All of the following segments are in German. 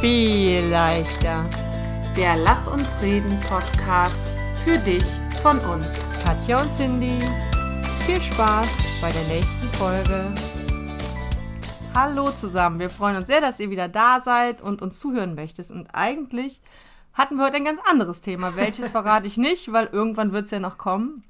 viel leichter. Der Lass uns reden Podcast für dich von uns. Katja und Cindy, viel Spaß bei der nächsten Folge. Hallo zusammen, wir freuen uns sehr, dass ihr wieder da seid und uns zuhören möchtet. Und eigentlich hatten wir heute ein ganz anderes Thema. Welches verrate ich nicht, weil irgendwann wird es ja noch kommen.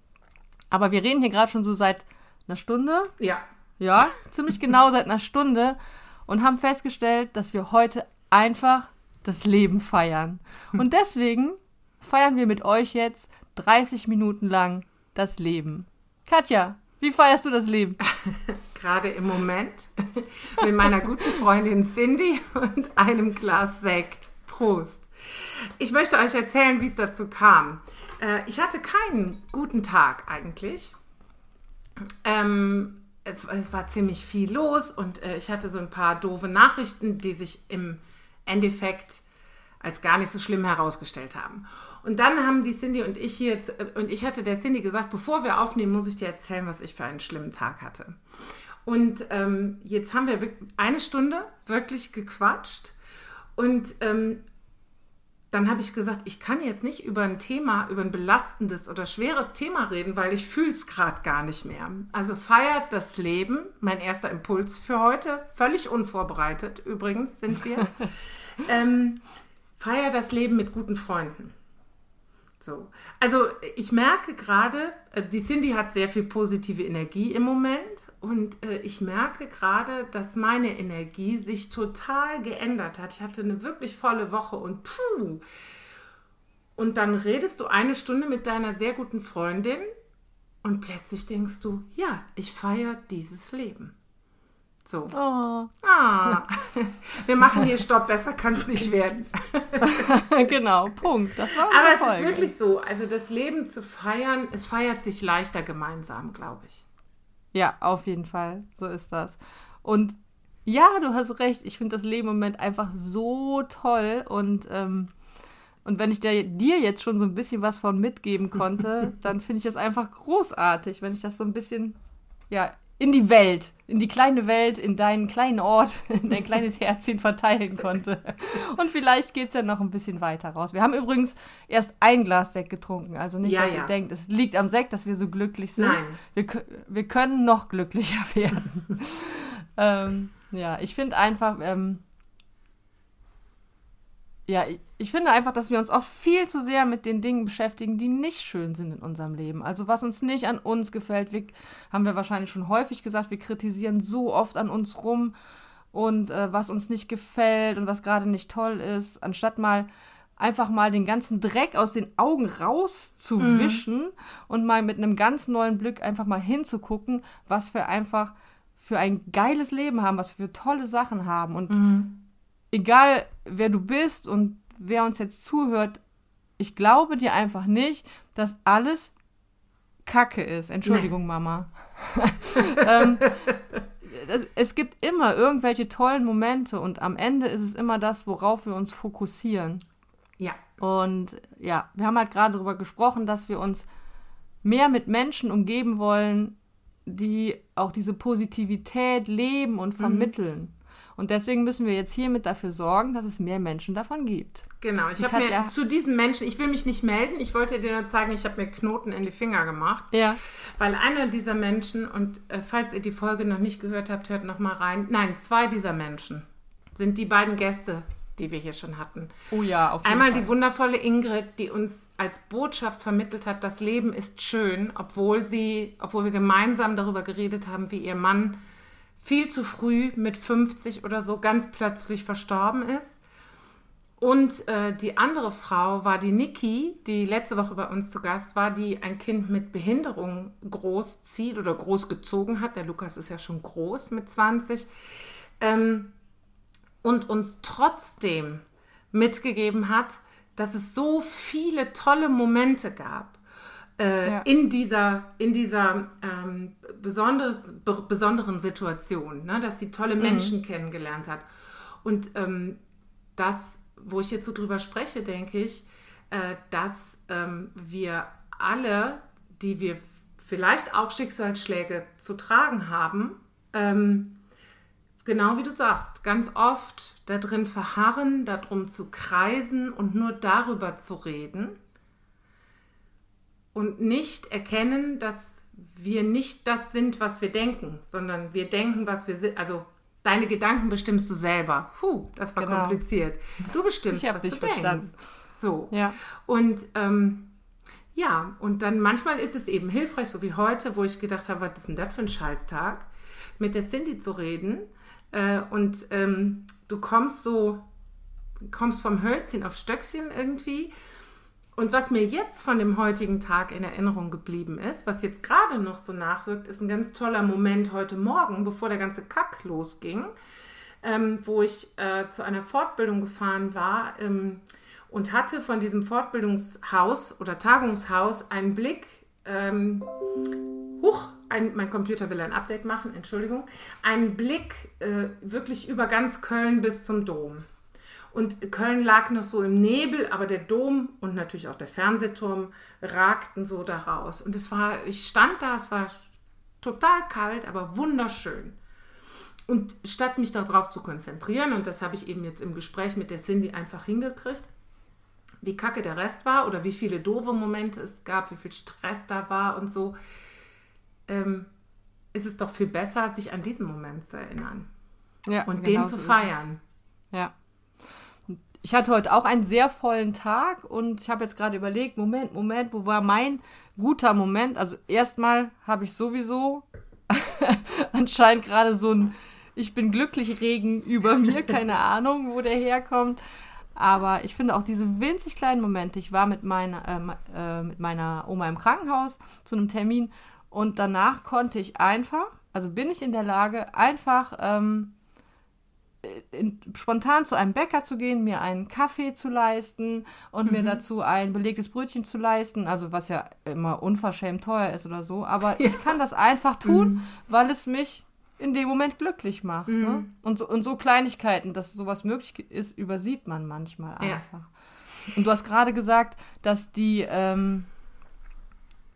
Aber wir reden hier gerade schon so seit einer Stunde. Ja. Ja, ziemlich genau seit einer Stunde und haben festgestellt, dass wir heute einfach das Leben feiern. Und deswegen feiern wir mit euch jetzt 30 Minuten lang das Leben. Katja, wie feierst du das Leben? Gerade im Moment mit meiner guten Freundin Cindy und einem Glas Sekt. Prost. Ich möchte euch erzählen, wie es dazu kam. Äh, ich hatte keinen guten Tag eigentlich. Ähm, es, war ziemlich viel los und äh, ich hatte so ein paar doofe Nachrichten, die sich im Endeffekt als gar nicht so schlimm herausgestellt haben. Und dann haben die Cindy und ich jetzt, äh, und ich hatte der Cindy gesagt, bevor wir aufnehmen, muss ich dir erzählen, was ich für einen schlimmen Tag hatte. Und ähm, jetzt haben wir eine Stunde wirklich gequatscht und ähm, dann habe ich gesagt, ich kann jetzt nicht über ein Thema, über ein belastendes oder schweres Thema reden, weil ich fühle es gerade gar nicht mehr. Also feiert das Leben, mein erster Impuls für heute, völlig unvorbereitet übrigens sind wir. ähm, feier das Leben mit guten Freunden. So. Also ich merke gerade, also die Cindy hat sehr viel positive Energie im Moment und äh, ich merke gerade, dass meine Energie sich total geändert hat. Ich hatte eine wirklich volle Woche und puh. Und dann redest du eine Stunde mit deiner sehr guten Freundin und plötzlich denkst du, ja, ich feiere dieses Leben. So. Oh. Ah, wir machen hier Stopp, besser kann es nicht werden. genau, Punkt. Das war Aber es Folge. ist wirklich so. Also das Leben zu feiern, es feiert sich leichter gemeinsam, glaube ich. Ja, auf jeden Fall. So ist das. Und ja, du hast recht. Ich finde das Leben im Moment einfach so toll. Und, ähm, und wenn ich dir, dir jetzt schon so ein bisschen was von mitgeben konnte, dann finde ich das einfach großartig, wenn ich das so ein bisschen ja, in die Welt, in die kleine Welt, in deinen kleinen Ort, in dein kleines Herzchen verteilen konnte. Und vielleicht geht es ja noch ein bisschen weiter raus. Wir haben übrigens erst ein Glas Sekt getrunken. Also nicht, ja, dass ja. ihr denkt, es liegt am Sekt, dass wir so glücklich sind. Nein. Wir, wir können noch glücklicher werden. ähm, ja, ich finde einfach, ähm, ja, ich finde einfach, dass wir uns oft viel zu sehr mit den Dingen beschäftigen, die nicht schön sind in unserem Leben. Also was uns nicht an uns gefällt, wir, haben wir wahrscheinlich schon häufig gesagt, wir kritisieren so oft an uns rum und äh, was uns nicht gefällt und was gerade nicht toll ist, anstatt mal einfach mal den ganzen Dreck aus den Augen rauszuwischen mhm. und mal mit einem ganz neuen Blick einfach mal hinzugucken, was wir einfach für ein geiles Leben haben, was wir für tolle Sachen haben und mhm egal wer du bist und wer uns jetzt zuhört, ich glaube dir einfach nicht, dass alles Kacke ist. Entschuldigung. Mama. ähm, es, es, gibt immer irgendwelche tollen Momente und am Ende ist es immer das, worauf wir uns fokussieren. Ja. Und ja, wir haben halt gerade darüber gesprochen, dass wir uns mehr mit Menschen umgeben wollen, die auch diese Positivität leben und mhm. vermitteln. Mhm. Und deswegen müssen wir jetzt hiermit dafür sorgen, dass es mehr Menschen davon gibt. Genau, ich habe mir zu diesen Menschen, ich will mich nicht melden, ich wollte dir nur zeigen, ich habe mir Knoten in die Finger gemacht. Ja. Weil einer dieser Menschen, und äh, falls ihr die Folge noch nicht gehört habt, hört noch mal rein. Nein, zwei dieser Menschen sind die beiden Gäste, die wir hier schon hatten. Oh ja, auf jeden Einmal Fall. die wundervolle Ingrid, die uns als Botschaft vermittelt hat, das Leben ist schön, obwohl sie, obwohl wir gemeinsam darüber geredet haben, wie ihr Mann viel zu früh mit 50 oder so ganz plötzlich verstorben ist. Und äh, die andere Frau war die Niki, die letzte Woche bei uns zu Gast war, die ein Kind mit Behinderung großzieht oder großgezogen hat. Der Lukas ist ja schon groß mit 20. Ähm, und uns trotzdem mitgegeben hat, dass es so viele tolle Momente gab äh, ja. in dieser, in dieser ähm, besonders, besonderen Situation, ne? dass sie tolle mhm. Menschen mhm. kennengelernt hat. Und ähm, das, wo ich jetzt so drüber spreche, denke ich, äh, dass ähm, wir alle, die wir vielleicht auch Schicksalsschläge zu tragen haben, ähm, genau wie du sagst, ganz oft da drin verharren, darum zu kreisen und nur darüber zu reden und nicht erkennen, dass wir nicht das sind, was wir denken, sondern wir denken, was wir sind. Also deine Gedanken bestimmst du selber. Puh, das war Genau. kompliziert. Du bestimmst, was dich du denkst. verstanden. So. Ja. Und ähm, ja, und dann manchmal ist es eben hilfreich, so wie heute, wo ich gedacht habe, was ist denn das für ein Scheißtag, mit der Cindy zu reden. Äh, und ähm, du kommst so, kommst vom Hölzchen auf Stöckchen irgendwie. Und was mir jetzt von dem heutigen Tag in Erinnerung geblieben ist, was jetzt gerade noch so nachwirkt, ist ein ganz toller Moment heute Morgen, bevor der ganze Kack losging, ähm, wo ich äh, zu einer Fortbildung gefahren war ähm, und hatte von diesem Fortbildungshaus oder Tagungshaus einen Blick. Ähm, huch, ein, mein Computer will ein Update machen, Entschuldigung. Einen Blick äh, wirklich über ganz Köln bis zum Dom. Und Köln lag noch so im Nebel, aber der Dom und natürlich auch der Fernsehturm ragten so da raus. Und es war, ich stand da, es war total kalt, aber wunderschön. Und statt mich darauf zu konzentrieren, und das habe ich eben jetzt im Gespräch mit der Cindy einfach hingekriegt, wie kacke der Rest war oder wie viele doofe Momente es gab, wie viel Stress da war und so, ähm, ist es doch viel besser, sich an diesen Moment zu erinnern ja und genau den so zu es. feiern. Ja. Ich hatte heute auch einen sehr vollen Tag und ich habe jetzt gerade überlegt, Moment, Moment, wo war mein guter Moment? Also erstmal habe ich sowieso anscheinend gerade so ein Ich bin glücklich Regen über mir, keine Ahnung, wo der herkommt. Aber ich finde auch diese winzig kleinen Momente. Ich war mit meiner, äh, äh, mit meiner Oma im Krankenhaus zu einem Termin und danach konnte ich einfach, also bin ich in der Lage, einfach ähm, in, spontan zu einem Bäcker zu gehen, mir einen Kaffee zu leisten und mir dazu ein belegtes Brötchen zu leisten, also was ja immer unverschämt teuer ist oder so. Aber ich kann das einfach tun, weil es mich in dem Moment glücklich macht. Ne? Und, so, und so Kleinigkeiten, dass sowas möglich ist, übersieht man manchmal Ja. einfach. Und du hast gerade gesagt, dass die ähm,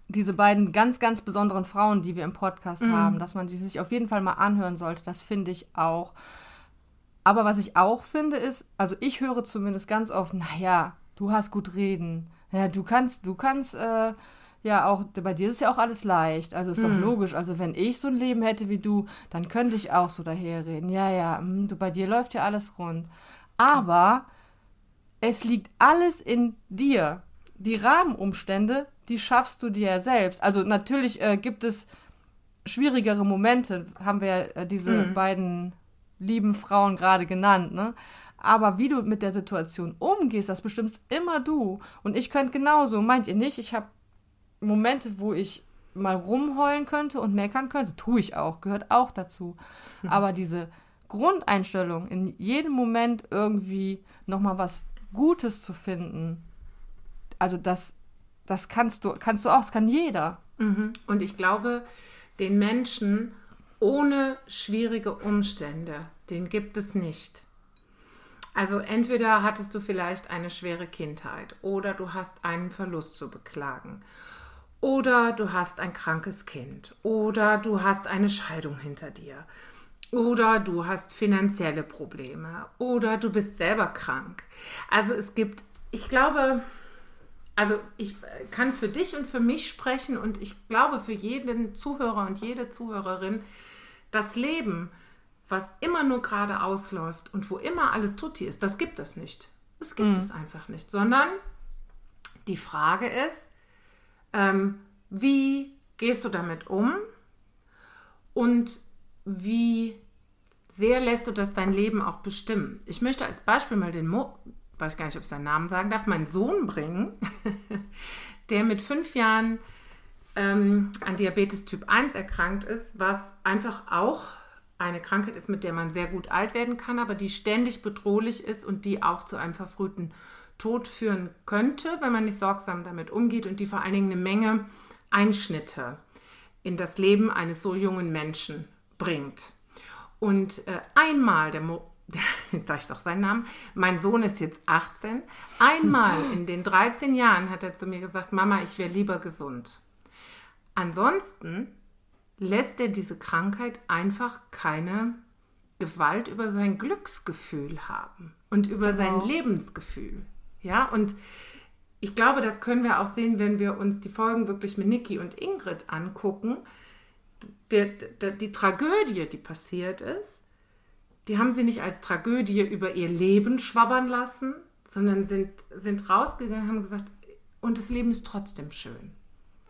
diese beiden ganz, ganz besonderen Frauen, die wir im Podcast haben, dass man die sich auf jeden Fall mal anhören sollte. Das finde ich auch. Aber was ich auch finde ist, also ich höre zumindest ganz oft, naja, du hast gut reden. Ja, du kannst, du kannst, äh, ja auch, bei dir ist ja auch alles leicht. Also ist doch logisch. Also wenn ich so ein Leben hätte wie du, dann könnte ich auch so daherreden. Ja, ja, hm, du, bei dir läuft ja alles rund. Aber es liegt alles in dir. Die Rahmenumstände, die schaffst du dir ja selbst. Also natürlich äh, gibt es schwierigere Momente, haben wir ja äh, diese beiden lieben Frauen gerade genannt, ne? Aber wie du mit der Situation umgehst, das bestimmst immer du. Und ich könnte genauso, meint ihr nicht? Ich habe Momente, wo ich mal rumheulen könnte und meckern könnte. Tue ich auch, gehört auch dazu. Aber diese Grundeinstellung, in jedem Moment irgendwie nochmal was Gutes zu finden, also das, das kannst du, kannst du auch, das kann jeder. Mhm. Und ich glaube, den Menschen ohne schwierige Umstände, den gibt es nicht. Also entweder hattest du vielleicht eine schwere Kindheit oder du hast einen Verlust zu beklagen oder du hast ein krankes Kind oder du hast eine Scheidung hinter dir oder du hast finanzielle Probleme oder du bist selber krank. Also es gibt, ich glaube, also ich kann für dich und für mich sprechen und ich glaube für jeden Zuhörer und jede Zuhörerin, das Leben, was immer nur gerade ausläuft und wo immer alles tutti ist, das gibt es nicht. Das gibt es einfach nicht, sondern die Frage ist, ähm, wie gehst du damit um und wie sehr lässt du das dein Leben auch bestimmen. Ich möchte als Beispiel mal den Mo, weiß gar nicht, ob ich seinen Namen sagen darf, meinen Sohn bringen, der mit fünf Jahren ähm, an Diabetes Typ 1 erkrankt ist, was einfach auch eine Krankheit ist, mit der man sehr gut alt werden kann, aber die ständig bedrohlich ist und die auch zu einem verfrühten Tod führen könnte, wenn man nicht sorgsam damit umgeht und die vor allen Dingen eine Menge Einschnitte in das Leben eines so jungen Menschen bringt. Und äh, einmal, der Mo jetzt sage ich doch seinen Namen, mein Sohn ist jetzt 18, einmal in den 13 Jahren hat er zu mir gesagt, Mama, ich wäre lieber gesund. Ansonsten lässt er diese Krankheit einfach keine Gewalt über sein Glücksgefühl haben und über genau. sein Lebensgefühl. Ja, und ich glaube, das können wir auch sehen, wenn wir uns die Folgen wirklich mit Niki und Ingrid angucken. Die, die, die Tragödie, die passiert ist, die haben sie nicht als Tragödie über ihr Leben schwabbern lassen, sondern sind, sind rausgegangen und haben gesagt, und das Leben ist trotzdem schön.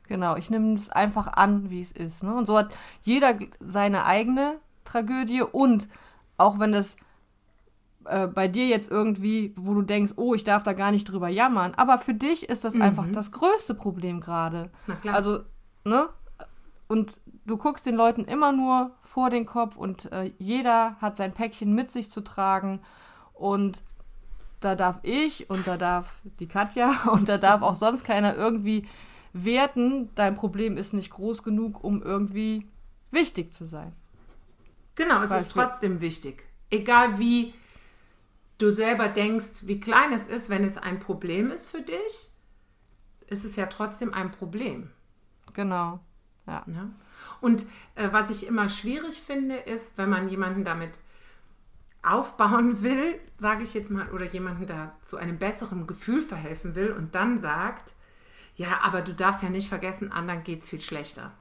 Genau, ich nehme es einfach an, wie es ist. Ne? Und so hat jeder seine eigene Tragödie und auch wenn das äh, bei dir jetzt irgendwie, wo du denkst, oh, ich darf da gar nicht drüber jammern, aber für dich ist das mhm. einfach das größte Problem gerade. Also, ne? Und du guckst den Leuten immer nur vor den Kopf und äh, jeder hat sein Päckchen mit sich zu tragen und da darf ich und da darf die Katja und da darf auch sonst keiner irgendwie werten, dein Problem ist nicht groß genug, um irgendwie wichtig zu sein. Genau, es Beispiel. ist trotzdem wichtig. Egal wie du selber denkst, wie klein es ist, wenn es ein Problem ist für dich, ist es ja trotzdem ein Problem. Genau. Ja. ja? Und äh, was ich immer schwierig finde, ist, wenn man jemanden damit aufbauen will, sage ich jetzt mal, oder jemanden da zu einem besseren Gefühl verhelfen will und dann sagt, ja, aber du darfst ja nicht vergessen, anderen geht es viel schlechter.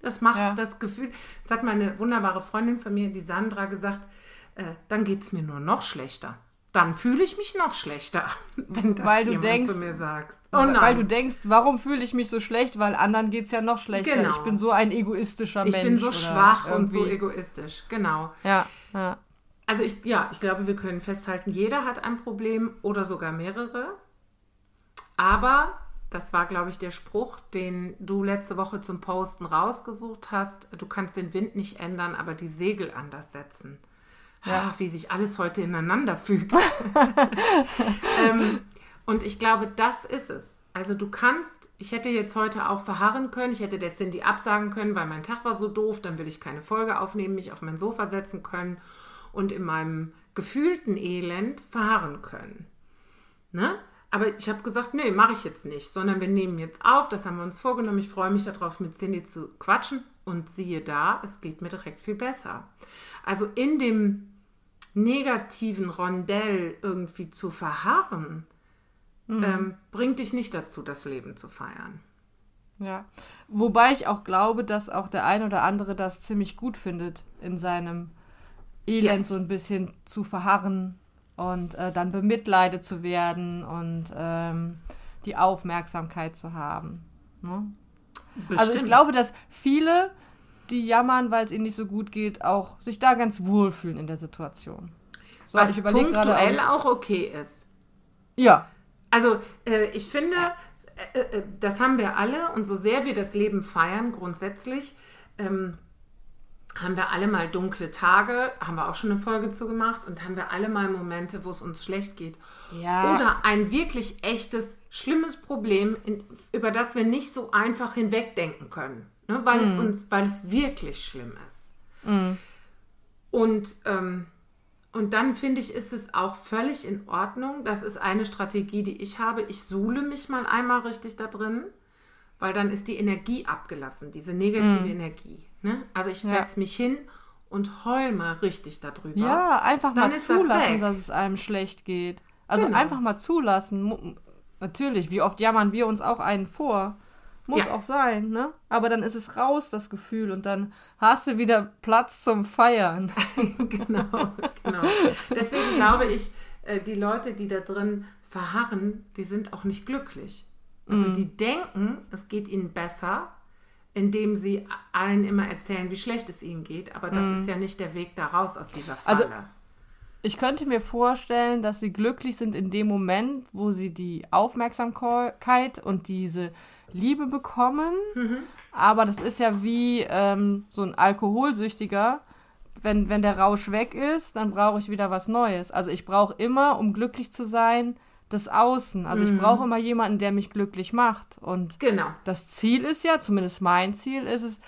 Das macht ja. das Gefühl, das hat meine wunderbare Freundin von mir, die Sandra, gesagt, äh, dann geht es mir nur noch schlechter. Dann fühle ich mich noch schlechter, wenn das weil jemand denkst, zu mir sagt. Oh weil du denkst, warum fühle ich mich so schlecht? Weil anderen geht es ja noch schlechter. Genau. Ich bin so ein egoistischer ich Mensch. Ich bin so schwach irgendwie. und so egoistisch, genau. Ja, ja. Also ich, ja, ich glaube, wir können festhalten, jeder hat ein Problem oder sogar mehrere. Aber das war, glaube ich, der Spruch, den du letzte Woche zum Posten rausgesucht hast. Du kannst den Wind nicht ändern, aber die Segel anders setzen. Ja. Ach, wie sich alles heute ineinander fügt. ähm, und ich glaube, das ist es. Also du kannst, ich hätte jetzt heute auch verharren können, ich hätte der Cindy absagen können, weil mein Tag war so doof, dann will ich keine Folge aufnehmen, mich auf mein Sofa setzen können und in meinem gefühlten Elend verharren können. Ne? Aber ich habe gesagt, nee, mache ich jetzt nicht, sondern wir nehmen jetzt auf, das haben wir uns vorgenommen. Ich freue mich darauf, mit Cindy zu quatschen und siehe da, es geht mir direkt viel besser. Also in dem negativen Rondell irgendwie zu verharren, mhm. ähm, bringt dich nicht dazu, das Leben zu feiern. Ja, wobei ich auch glaube, dass auch der ein oder andere das ziemlich gut findet, in seinem Elend ja. so ein bisschen zu verharren und äh, dann bemitleidet zu werden und ähm, die Aufmerksamkeit zu haben. Ne? Also ich glaube, dass viele, die jammern, weil es ihnen nicht so gut geht, auch sich da ganz wohlfühlen in der Situation. So, Was ich punktuell grade, auch okay ist. Ja. Also äh, ich finde, äh, äh, das haben wir alle und so sehr wir das Leben feiern, grundsätzlich, ähm, haben wir alle mal dunkle Tage, haben wir auch schon eine Folge zu gemacht und haben wir alle mal Momente, wo es uns schlecht geht. Ja. Oder ein wirklich echtes, schlimmes Problem, über das wir nicht so einfach hinwegdenken können, ne? weil, mm. es uns, weil es wirklich schlimm ist. Mm. Und, ähm, und dann finde ich, ist es auch völlig in Ordnung. Das ist eine Strategie, die ich habe. Ich suhle mich mal einmal richtig da drin, weil dann ist die Energie abgelassen, diese negative mm. Energie. Ne? Also ich setze ja. mich hin und heul mal richtig darüber. Ja, einfach Dann mal zulassen, das dass es einem schlecht geht. Also genau. einfach mal zulassen. Natürlich, wie oft jammern wir uns auch einen vor. Muss ja. auch sein, ne? Aber dann ist es raus, das Gefühl, und dann hast du wieder Platz zum Feiern. genau, genau. Deswegen glaube ich, äh, die Leute, die da drin verharren, die sind auch nicht glücklich. Also mm. die denken, es geht ihnen besser, indem sie allen immer erzählen, wie schlecht es ihnen geht. Aber das mm. ist ja nicht der Weg da raus aus dieser also, Falle. Also, ich könnte mir vorstellen, dass sie glücklich sind in dem Moment, wo sie die Aufmerksamkeit und diese Liebe bekommen. Mhm. Aber das ist ja wie ähm, so ein Alkoholsüchtiger. Wenn, wenn der Rausch weg ist, dann brauche ich wieder was Neues. Also ich brauche immer, um glücklich zu sein, das Außen. Also mhm. ich brauche immer jemanden, der mich glücklich macht. Und genau. das Ziel ist ja, zumindest mein Ziel ist es,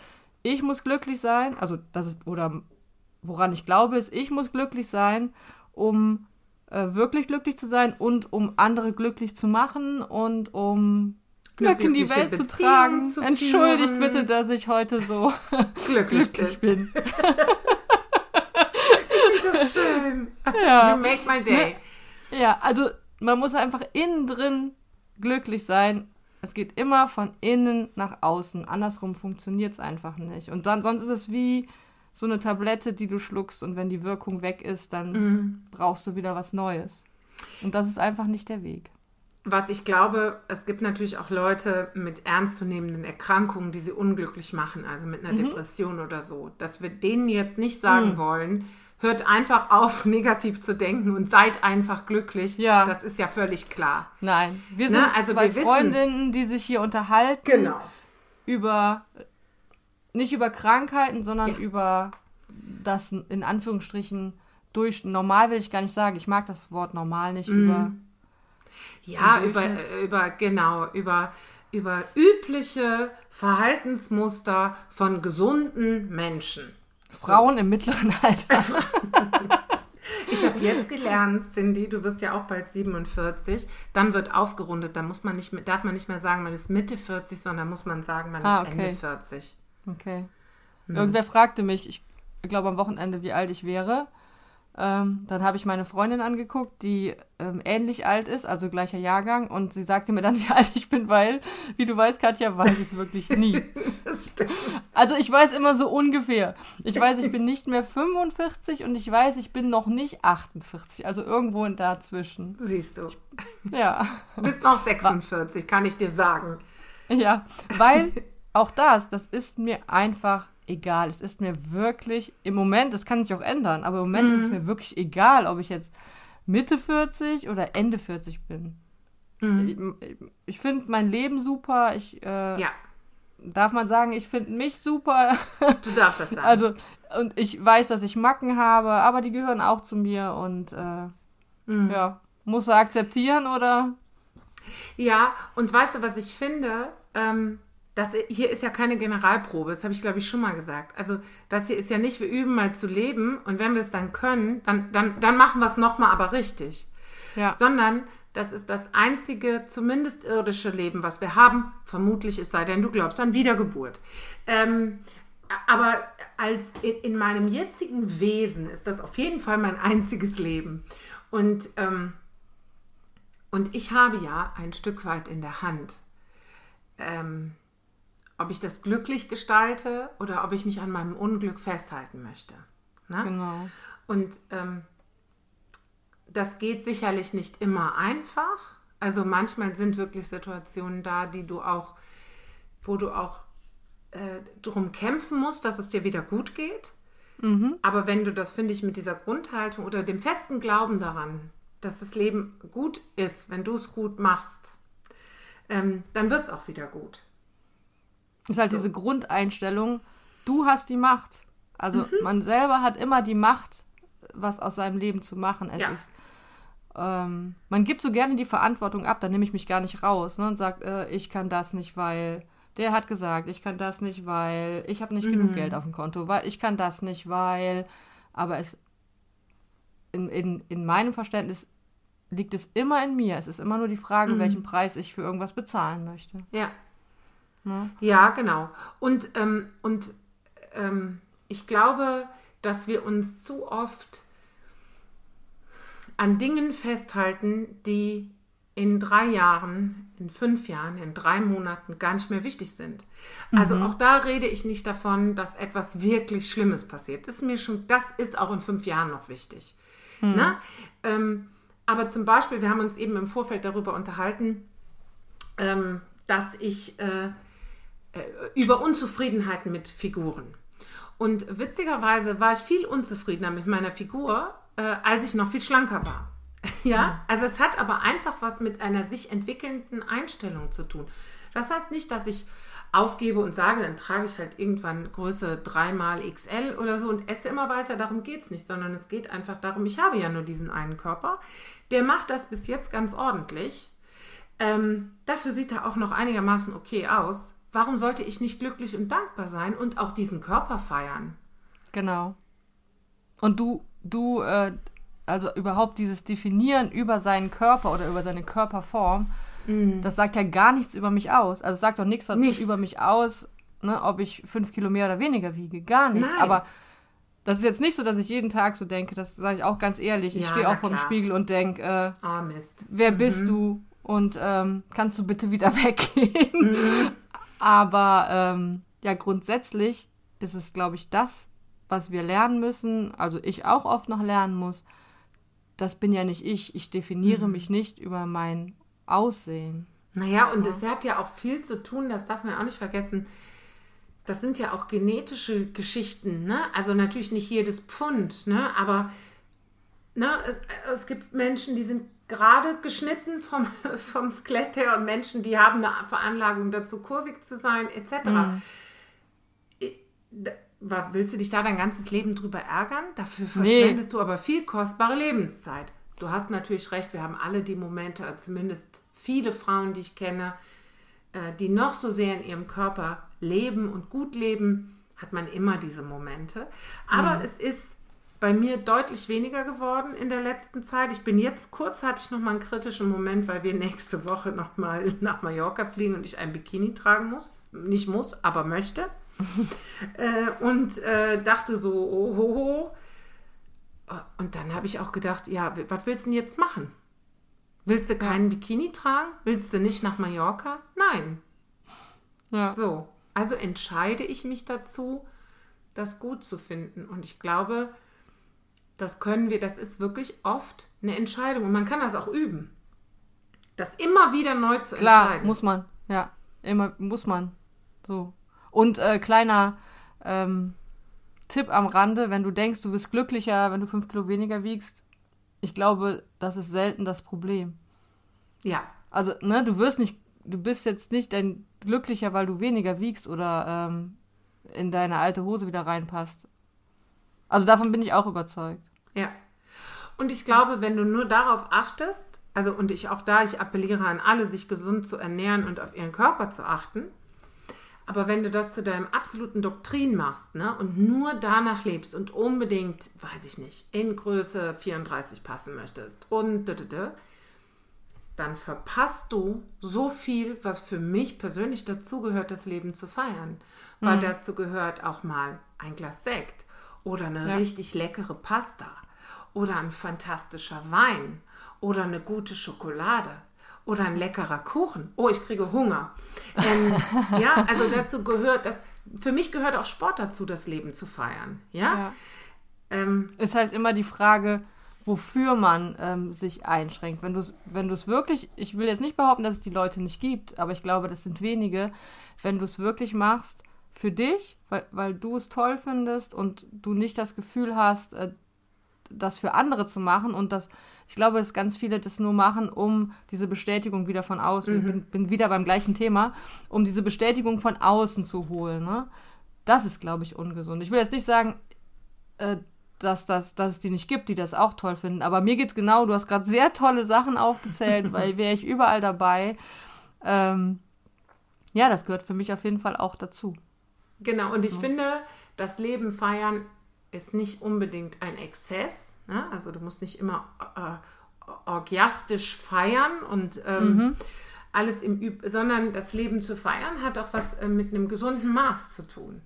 ich muss glücklich sein, also das ist, oder woran ich glaube, ist, ich muss glücklich sein, um äh, wirklich glücklich zu sein und um andere glücklich zu machen und um Glück in die Welt zu tragen. Zu Entschuldigt bitte, dass ich heute so glücklich, glücklich bin. bin. Schön. Ja. You make my day. Ja, also man muss einfach innen drin glücklich sein. Es geht immer von innen nach außen. Andersrum funktioniert es einfach nicht. Und dann, sonst ist es wie so eine Tablette, die du schluckst und wenn die Wirkung weg ist, dann Mhm. brauchst du wieder was Neues. Und das ist einfach nicht der Weg. Was ich glaube, es gibt natürlich auch Leute mit ernstzunehmenden Erkrankungen, die sie unglücklich machen, also mit einer Depression oder so. Dass wir denen jetzt nicht sagen wollen, hört einfach auf, negativ zu denken und seid einfach glücklich. Ja. Das ist ja völlig klar. Nein, wir Ne, sind also zwei wir Freundinnen, die sich hier unterhalten Genau. über nicht über Krankheiten, sondern Ja. über das in Anführungsstrichen durch normal will ich gar nicht sagen. Ich mag das Wort normal nicht Mhm. über Ja, über, äh, über, genau, über, über übliche Verhaltensmuster von gesunden Menschen. Frauen im mittleren Alter. Ich habe jetzt gelernt, Cindy, du wirst ja auch bald 47, dann wird aufgerundet, da muss man nicht mehr, darf man nicht mehr sagen, man ist Mitte 40, sondern muss man sagen, man Ah, ist okay. Ende 40. Okay. Hm. Irgendwer fragte mich, ich glaube am Wochenende, wie alt ich wäre. Ähm, dann habe ich meine Freundin angeguckt, die ähm, ähnlich alt ist, also gleicher Jahrgang, und sie sagte mir dann, wie alt ich bin, weil, wie du weißt, Katja weiß es wirklich nie. Das stimmt. Also ich weiß immer so ungefähr. Ich weiß, ich bin nicht mehr 45 und ich weiß, ich bin noch nicht 48, also irgendwo in dazwischen. Siehst du. Ja. Du bist noch 46, kann ich dir sagen. Ja, weil auch das, das ist mir einfach egal. Es ist mir wirklich im Moment, das kann sich auch ändern, aber im Moment ist es mir wirklich egal, ob ich jetzt Mitte 40 oder Ende 40 bin. Ich, ich finde mein Leben super. Ich äh, Ja, darf man sagen, ich finde mich super. du darfst das sagen. also und ich weiß, dass ich Macken habe, aber die gehören auch zu mir und äh, Mhm. ja, muss er akzeptieren oder? Ja, und weißt du, was ich finde? Ähm, das hier ist ja keine Generalprobe, das habe ich, glaube ich, schon mal gesagt. Also, das hier ist ja nicht, wir üben mal zu leben und wenn wir es dann können, dann, dann, dann machen wir es nochmal aber richtig. Ja. Sondern das ist das einzige, zumindest irdische Leben, was wir haben. Vermutlich, es sei denn, du glaubst an Wiedergeburt. Ähm, aber als in, in meinem jetzigen Wesen ist das auf jeden Fall mein einziges Leben. Und, ähm, und ich habe ja ein Stück weit in der Hand, ähm, ob ich das glücklich gestalte oder ob ich mich an meinem Unglück festhalten möchte. Ne? Genau. Und ähm, das geht sicherlich nicht immer einfach. Also manchmal sind wirklich Situationen da, die du auch, wo du auch äh, drum kämpfen musst, dass es dir wieder gut geht. Aber wenn du das, finde ich, mit dieser Grundhaltung oder dem festen Glauben daran, dass das Leben gut ist, wenn du es gut machst, ähm, dann wird es auch wieder gut. ist halt diese Grundeinstellung, du hast die Macht. Also man selber hat immer die Macht, was aus seinem Leben zu machen. Es Ja. ist, ähm, man gibt so gerne die Verantwortung ab, dann nehme ich mich gar nicht raus ne, und sagt, äh, ich kann das nicht, weil der hat gesagt, ich kann das nicht, weil ich habe nicht genug Geld auf dem Konto, weil ich kann das nicht, weil, aber es in, in, in meinem Verständnis liegt es immer in mir. Es ist immer nur die Frage, welchen Preis ich für irgendwas bezahlen möchte. Ja. Ne? Ja, genau. Und, ähm, und ähm, ich glaube, dass wir uns zu oft an Dingen festhalten, die in drei Jahren, in fünf Jahren, in drei Monaten gar nicht mehr wichtig sind. Also auch da rede ich nicht davon, dass etwas wirklich Schlimmes passiert. Das ist mir schon, das ist auch in fünf Jahren noch wichtig. Ne? Ähm, aber zum Beispiel, wir haben uns eben im Vorfeld darüber unterhalten, ähm, dass ich äh, über Unzufriedenheiten mit Figuren. Und witzigerweise war ich viel unzufriedener mit meiner Figur, äh, als ich noch viel schlanker war. ja, also es hat aber einfach was mit einer sich entwickelnden Einstellung zu tun. Das heißt nicht, dass ich aufgebe und sage, dann trage ich halt irgendwann Größe 3 mal XL oder so und esse immer weiter. Darum geht es nicht, sondern es geht einfach darum, ich habe ja nur diesen einen Körper. Der macht das bis jetzt ganz ordentlich. Ähm, dafür sieht er auch noch einigermaßen okay aus. Warum sollte ich nicht glücklich und dankbar sein und auch diesen Körper feiern? Genau. Und du, du, äh, also überhaupt dieses Definieren über seinen Körper oder über seine Körperform, das sagt ja gar nichts über mich aus. Also es sagt doch nichts, Nichts. über mich aus, ne, ob ich fünf Kilo mehr oder weniger wiege. Gar nichts. Nein. Aber das ist jetzt nicht so, dass ich jeden Tag so denke, das sage ich auch ganz ehrlich. Ich ja, stehe auch vorm Spiegel und denke, äh, oh, wer mhm. bist du? Und ähm, kannst du bitte wieder weggehen? Mhm. Aber ähm, ja, grundsätzlich ist es, glaube ich, das, was wir lernen müssen, also ich auch oft noch lernen muss, das bin ja nicht ich. Ich definiere mhm. mich nicht über mein Aussehen. Naja, und es ja. hat ja auch viel zu tun, das darf man auch nicht vergessen. Das sind ja auch genetische Geschichten, ne? Also natürlich nicht jedes Pfund, ne? Aber ne, es, es gibt Menschen, die sind gerade geschnitten vom, vom Skelett her und Menschen, die haben eine Veranlagung dazu, kurvig zu sein, etc. Mhm. Willst du dich da dein ganzes Leben drüber ärgern? Dafür verschwendest nee. du aber viel kostbare Lebenszeit. Du hast natürlich recht, wir haben alle die Momente, zumindest viele Frauen, die ich kenne, äh, die noch so sehr in ihrem Körper leben und gut leben, hat man immer diese Momente. Aber mhm. es ist bei mir deutlich weniger geworden in der letzten Zeit. Ich bin jetzt kurz, hatte ich noch mal einen kritischen Moment, weil wir nächste Woche noch mal nach Mallorca fliegen und ich ein Bikini tragen muss. Nicht muss, aber möchte. äh, und äh, dachte so, oh, oh, oh. Und dann habe ich auch gedacht, ja, was willst du denn jetzt machen? Willst du keinen Bikini tragen? Willst du nicht nach Mallorca? Nein. Ja. So, also entscheide ich mich dazu, das gut zu finden. Und ich glaube, das können wir, das ist wirklich oft eine Entscheidung. Und man kann das auch üben. Das immer wieder neu zu Klar, entscheiden. Klar, muss man. Ja, immer muss man. So. Und äh, kleiner ähm, Tipp am Rande, wenn du denkst, du bist glücklicher, wenn du fünf Kilo weniger wiegst, ich glaube, das ist selten das Problem. Ja. Also, ne, du wirst nicht, du bist jetzt nicht ein glücklicher, weil du weniger wiegst oder ähm, in deine alte Hose wieder reinpasst. Also davon bin ich auch überzeugt. Ja. Und ich glaube, wenn du nur darauf achtest, also und ich auch da, ich appelliere an alle, sich gesund zu ernähren und auf ihren Körper zu achten, aber wenn du das zu deinem absoluten Doktrin machst ne, und nur danach lebst und unbedingt, weiß ich nicht, in Größe 34 passen möchtest und dann verpasst du so viel, was für mich persönlich dazugehört, das Leben zu feiern. Weil mhm. dazu gehört auch mal ein Glas Sekt oder eine ja. richtig leckere Pasta oder ein fantastischer Wein oder eine gute Schokolade oder ein leckerer Kuchen. Oh, ich kriege Hunger. Ähm, ja, also dazu gehört das. Für mich gehört auch Sport dazu, das Leben zu feiern. Ja. ja. Ähm, ist halt immer die Frage, wofür man ähm, sich einschränkt. Wenn du es wenn wirklich, ich will jetzt nicht behaupten, dass es die Leute nicht gibt, aber ich glaube, das sind wenige. Wenn du es wirklich machst für dich, weil, weil du es toll findest und du nicht das Gefühl hast, äh, das für andere zu machen und das, ich glaube, dass ganz viele das nur machen, um diese Bestätigung wieder von außen, mhm. bin, bin wieder beim gleichen Thema, um diese Bestätigung von außen zu holen. Ne? Das ist, glaube ich, ungesund. Ich will jetzt nicht sagen, äh, dass, das, dass es die nicht gibt, die das auch toll finden, aber mir geht es genau, du hast gerade sehr tolle Sachen aufgezählt, weil wäre ich überall dabei. Ähm, ja, das gehört für mich auf jeden Fall auch dazu. Genau, und ich ja. finde, das Leben feiern ist nicht unbedingt ein Exzess. Ne? Also du musst nicht immer äh, orgiastisch feiern und ähm, mhm. alles im Üb sondern das Leben zu feiern hat auch was äh, mit einem gesunden Maß zu tun.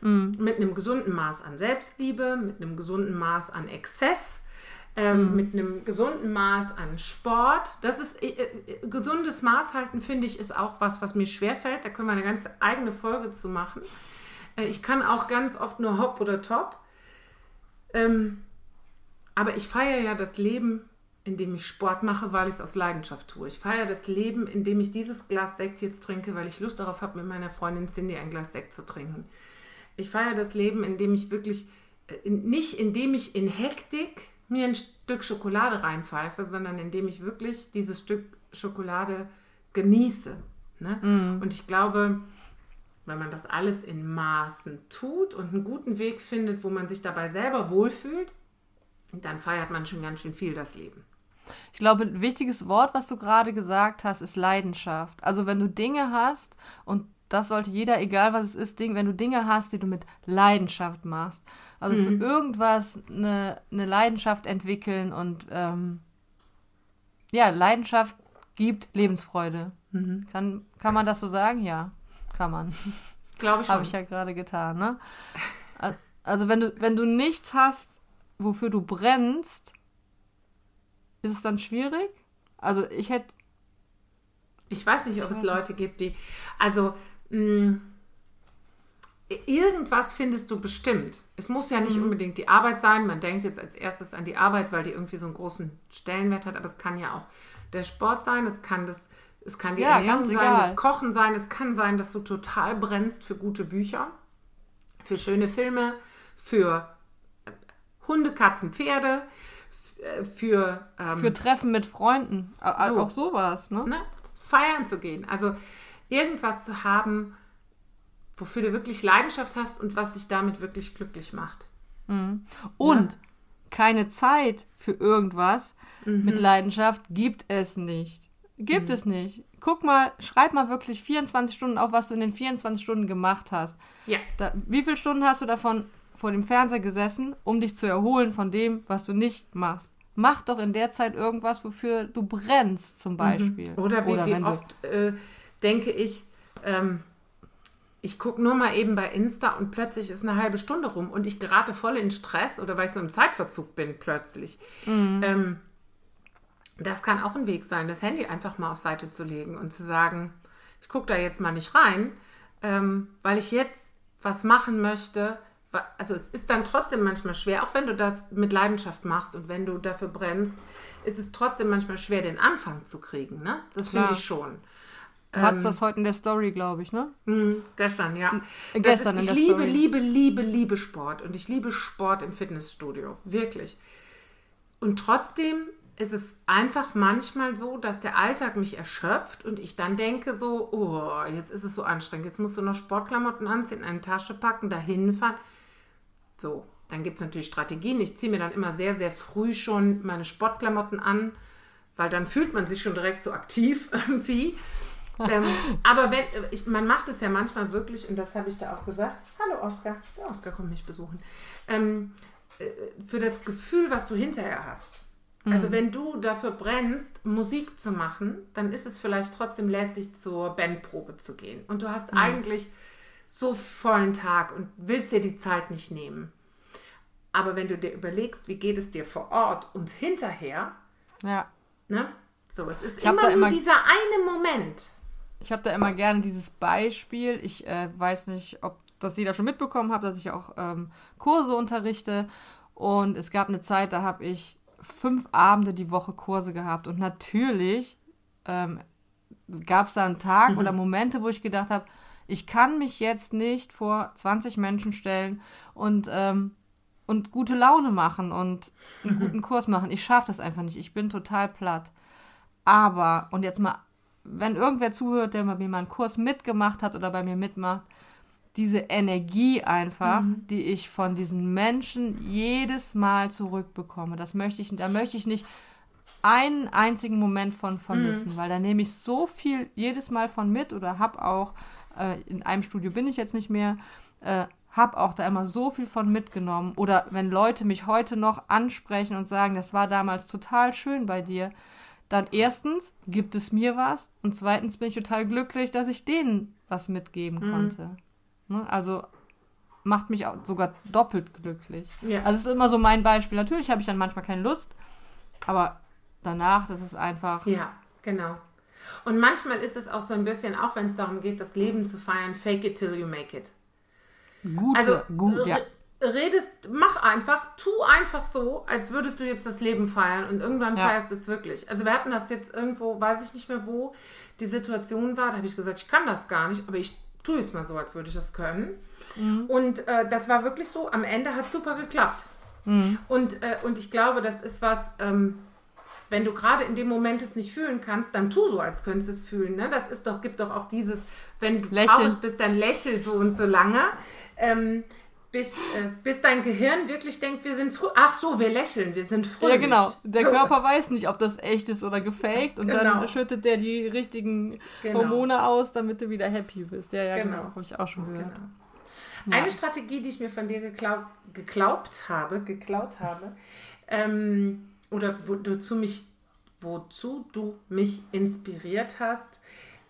Mhm. Mit einem gesunden Maß an Selbstliebe, mit einem gesunden Maß an Exzess. Ähm, mhm. mit einem gesunden Maß an Sport. Das ist äh, äh, gesundes Maß halten, finde ich, ist auch was, was mir schwerfällt. Da können wir eine ganz eigene Folge zu machen. Äh, ich kann auch ganz oft nur Hopp oder Top. Ähm, aber ich feiere ja das Leben, indem ich Sport mache, weil ich es aus Leidenschaft tue. Ich feiere das Leben, indem ich dieses Glas Sekt jetzt trinke, weil ich Lust darauf habe, mit meiner Freundin Cindy ein Glas Sekt zu trinken. Ich feiere das Leben, indem ich wirklich, äh, nicht indem ich in Hektik mir ein Stück Schokolade reinpfeife, sondern indem ich wirklich dieses Stück Schokolade genieße. Ne? Mm. Und ich glaube, wenn man das alles in Maßen tut und einen guten Weg findet, wo man sich dabei selber wohlfühlt, dann feiert man schon ganz schön viel das Leben. Ich glaube, ein wichtiges Wort, was du gerade gesagt hast, ist Leidenschaft. Also wenn du Dinge hast, und das sollte jeder, egal was es ist, Ding, wenn du Dinge hast, die du mit Leidenschaft machst. Also mhm. für irgendwas eine, eine Leidenschaft entwickeln und ähm, ja, Leidenschaft gibt Lebensfreude. Mhm. Kann, kann man das so sagen? Ja. Kann man. Glaube ich schon. Habe ich ja gerade getan, ne? Also wenn du, wenn du nichts hast, wofür du brennst, ist es dann schwierig? Also ich hätte. Ich weiß nicht, ob es Leute gibt, die. Also. Mh, irgendwas findest du bestimmt. Es muss ja nicht mhm. unbedingt die Arbeit sein. Man denkt jetzt als erstes an die Arbeit, weil die irgendwie so einen großen Stellenwert hat. Aber es kann ja auch der Sport sein. Es kann das, es kann die ja, Ernährung sein, egal. das Kochen sein. Es kann sein, dass du total brennst für gute Bücher, für schöne Filme, für Hunde, Katzen, Pferde, äh, für ähm, für Treffen mit Freunden. So. Auch sowas, ne? ne? Feiern zu gehen. Also irgendwas zu haben wofür du wirklich Leidenschaft hast und was dich damit wirklich glücklich macht. Mhm. Und ja? keine Zeit für irgendwas mhm. mit Leidenschaft gibt es nicht. Gibt mhm. es nicht. Guck mal, schreib mal wirklich 24 Stunden auf, was du in den 24 Stunden gemacht hast. Ja. Da, wie viele Stunden hast du davon vor dem Fernseher gesessen, um dich zu erholen von dem, was du nicht machst? Mach doch in der Zeit irgendwas, wofür du brennst, zum mhm. Beispiel. Oder wie, Oder wie oft äh, denke ich, ähm, ich gucke nur mal eben bei Insta und plötzlich ist eine halbe Stunde rum und ich gerate voll in Stress oder weil ich so im Zeitverzug bin plötzlich. Mhm. Ähm, das kann auch ein Weg sein, das Handy einfach mal auf Seite zu legen und zu sagen, ich gucke da jetzt mal nicht rein, ähm, weil ich jetzt was machen möchte. Also es ist dann trotzdem manchmal schwer, auch wenn du das mit Leidenschaft machst und wenn du dafür brennst, ist es trotzdem manchmal schwer, den Anfang zu kriegen. Ne? Das finde ich schon. Du ähm, das heute in der Story, glaube ich, ne? Mh, gestern, ja. Äh, gestern ist, in der liebe, Story. Ich liebe, liebe, liebe Sport und ich liebe Sport im Fitnessstudio, wirklich. Und trotzdem ist es einfach manchmal so, dass der Alltag mich erschöpft und ich dann denke so, oh, jetzt ist es so anstrengend, jetzt musst du noch Sportklamotten anziehen, eine Tasche packen, dahin fahren. So, dann gibt es natürlich Strategien. Ich ziehe mir dann immer sehr, sehr früh schon meine Sportklamotten an, weil dann fühlt man sich schon direkt so aktiv irgendwie ähm, aber wenn, ich, man macht es ja manchmal wirklich, und das habe ich da auch gesagt. Hallo Oskar, der Oskar kommt mich besuchen. Ähm, äh, für das Gefühl, was du hinterher hast. Also mhm. wenn du dafür brennst, Musik zu machen, dann ist es vielleicht trotzdem lästig, zur Bandprobe zu gehen. Und du hast mhm. eigentlich so vollen Tag und willst dir die Zeit nicht nehmen. Aber wenn du dir überlegst, wie geht es dir vor Ort und hinterher, ja. ne? So, es ist immer nur immer dieser eine Moment. Ich habe da immer gerne dieses Beispiel. Ich äh, weiß nicht, ob das jeder schon mitbekommen hat, dass ich auch ähm, Kurse unterrichte. Und es gab eine Zeit, da habe ich fünf Abende die Woche Kurse gehabt. Und natürlich ähm, gab es da einen Tag mhm. oder Momente, wo ich gedacht habe, ich kann mich jetzt nicht vor 20 Menschen stellen und, ähm, und gute Laune machen und einen guten Kurs machen. Ich schaffe das einfach nicht. Ich bin total platt. Aber, und jetzt mal wenn irgendwer zuhört, der bei mir mal einen Kurs mitgemacht hat oder bei mir mitmacht, diese Energie einfach, mhm. die ich von diesen Menschen jedes Mal zurückbekomme, das möchte ich, da möchte ich nicht einen einzigen Moment von vermissen, mhm. weil da nehme ich so viel jedes Mal von mit oder habe auch, äh, in einem Studio bin ich jetzt nicht mehr, äh, habe auch da immer so viel von mitgenommen. Oder wenn Leute mich heute noch ansprechen und sagen, das war damals total schön bei dir, dann erstens gibt es mir was und zweitens bin ich total glücklich, dass ich denen was mitgeben mhm. konnte. Ne? Also macht mich auch sogar doppelt glücklich. Ja. Also es ist immer so mein Beispiel. Natürlich habe ich dann manchmal keine Lust, aber danach, das ist einfach. Ja, genau. Und manchmal ist es auch so ein bisschen, auch wenn es darum geht, das Leben zu feiern, fake it till you make it. Gut, also, gut, ja redest, mach einfach, tu einfach so, als würdest du jetzt das Leben feiern und irgendwann ja. feierst du es wirklich. Also wir hatten das jetzt irgendwo, weiß ich nicht mehr wo, die Situation war, da habe ich gesagt, ich kann das gar nicht, aber ich tue jetzt mal so, als würde ich das können. Mhm. Und äh, das war wirklich so, am Ende hat super geklappt. Mhm. Und, äh, und ich glaube, das ist was, ähm, wenn du gerade in dem Moment es nicht fühlen kannst, dann tu so, als könntest du es fühlen. Ne? Das ist doch, gibt doch auch dieses, wenn du Lächeln. traurig bist, dann lächel so und so lange. Ähm, bis, äh, bis dein Gehirn wirklich denkt, wir sind fröhlich. Ach so, wir lächeln, wir sind fröhlich. Ja, genau. Der so. Körper weiß nicht, ob das echt ist oder gefaked und genau. dann schüttet der die richtigen genau. Hormone aus, damit du wieder happy bist. Ja, ja, genau. genau. Habe ich auch schon gehört. Genau. Ja. Eine Strategie, die ich mir von dir geklaut, geglaubt habe, geklaut habe, ähm, oder wozu, mich, wozu du mich inspiriert hast,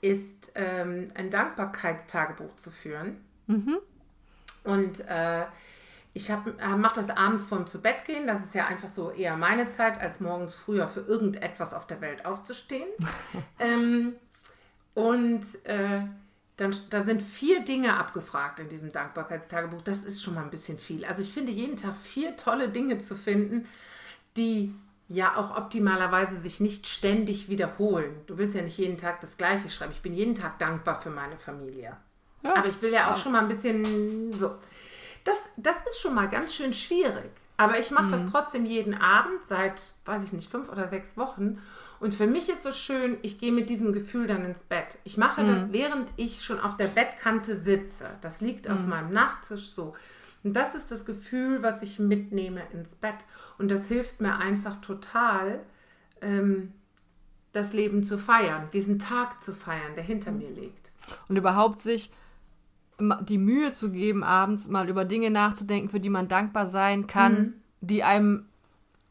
ist ähm, ein Dankbarkeitstagebuch zu führen. Mhm. Und äh, ich äh, mache das abends vorm zu Bett gehen. Das ist ja einfach so eher meine Zeit, als morgens früher für irgendetwas auf der Welt aufzustehen. ähm, und äh, dann, da sind vier Dinge abgefragt in diesem Dankbarkeitstagebuch. Das ist schon mal ein bisschen viel. Also ich finde jeden Tag vier tolle Dinge zu finden, die ja auch optimalerweise sich nicht ständig wiederholen. Du willst ja nicht jeden Tag das Gleiche schreiben. Ich bin jeden Tag dankbar für meine Familie. Ja, Aber ich will ja auch schon mal ein bisschen so. Das, das ist schon mal ganz schön schwierig. Aber ich mache mhm. das trotzdem jeden Abend seit, weiß ich nicht, fünf oder sechs Wochen. Und für mich ist so schön, ich gehe mit diesem Gefühl dann ins Bett. Ich mache mhm. das, während ich schon auf der Bettkante sitze. Das liegt mhm. auf meinem Nachttisch so. Und das ist das Gefühl, was ich mitnehme ins Bett. Und das hilft mir einfach total, ähm, das Leben zu feiern, diesen Tag zu feiern, der hinter mir liegt. Und überhaupt sich die Mühe zu geben, abends mal über Dinge nachzudenken, für die man dankbar sein kann, mhm. die einem,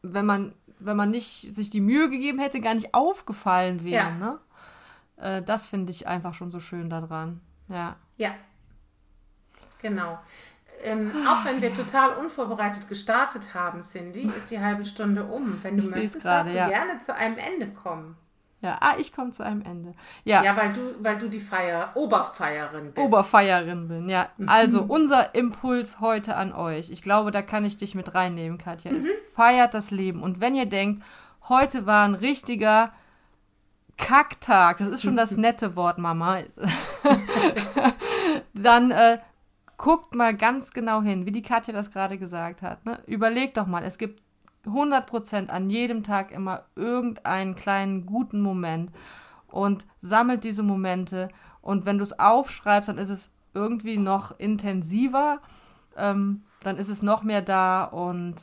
wenn man, wenn man nicht sich die Mühe gegeben hätte, gar nicht aufgefallen wären. Ja. Ne? Äh, das finde ich einfach schon so schön daran. Ja. Ja. Genau ähm, auch wenn wir total unvorbereitet gestartet haben, Cindy, ist die halbe Stunde um. Wenn du ich möchtest, darfst du ja. gerne zu einem Ende kommen. Ja, ah, ich komme zu einem Ende. Ja, ja weil, du, weil du die Feier, Oberfeierin bist. Oberfeierin bin, ja. Mhm. Also, unser Impuls heute an euch. Ich glaube, da kann ich dich mit reinnehmen, Katja. Mhm. Ist, feiert das Leben. Und wenn ihr denkt, heute war ein richtiger Kacktag, das ist schon das nette Wort, Mama, dann äh, guckt mal ganz genau hin, wie die Katja das gerade gesagt hat. Ne? Überlegt doch mal, es gibt 100% an jedem Tag immer irgendeinen kleinen guten Moment und sammelt diese Momente. Und wenn du es aufschreibst, dann ist es irgendwie noch intensiver, ähm, dann ist es noch mehr da. Und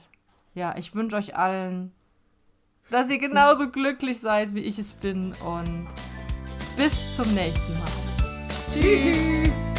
ja, ich wünsche euch allen, dass ihr genauso glücklich seid, wie ich es bin. Und bis zum nächsten Mal. Tschüss.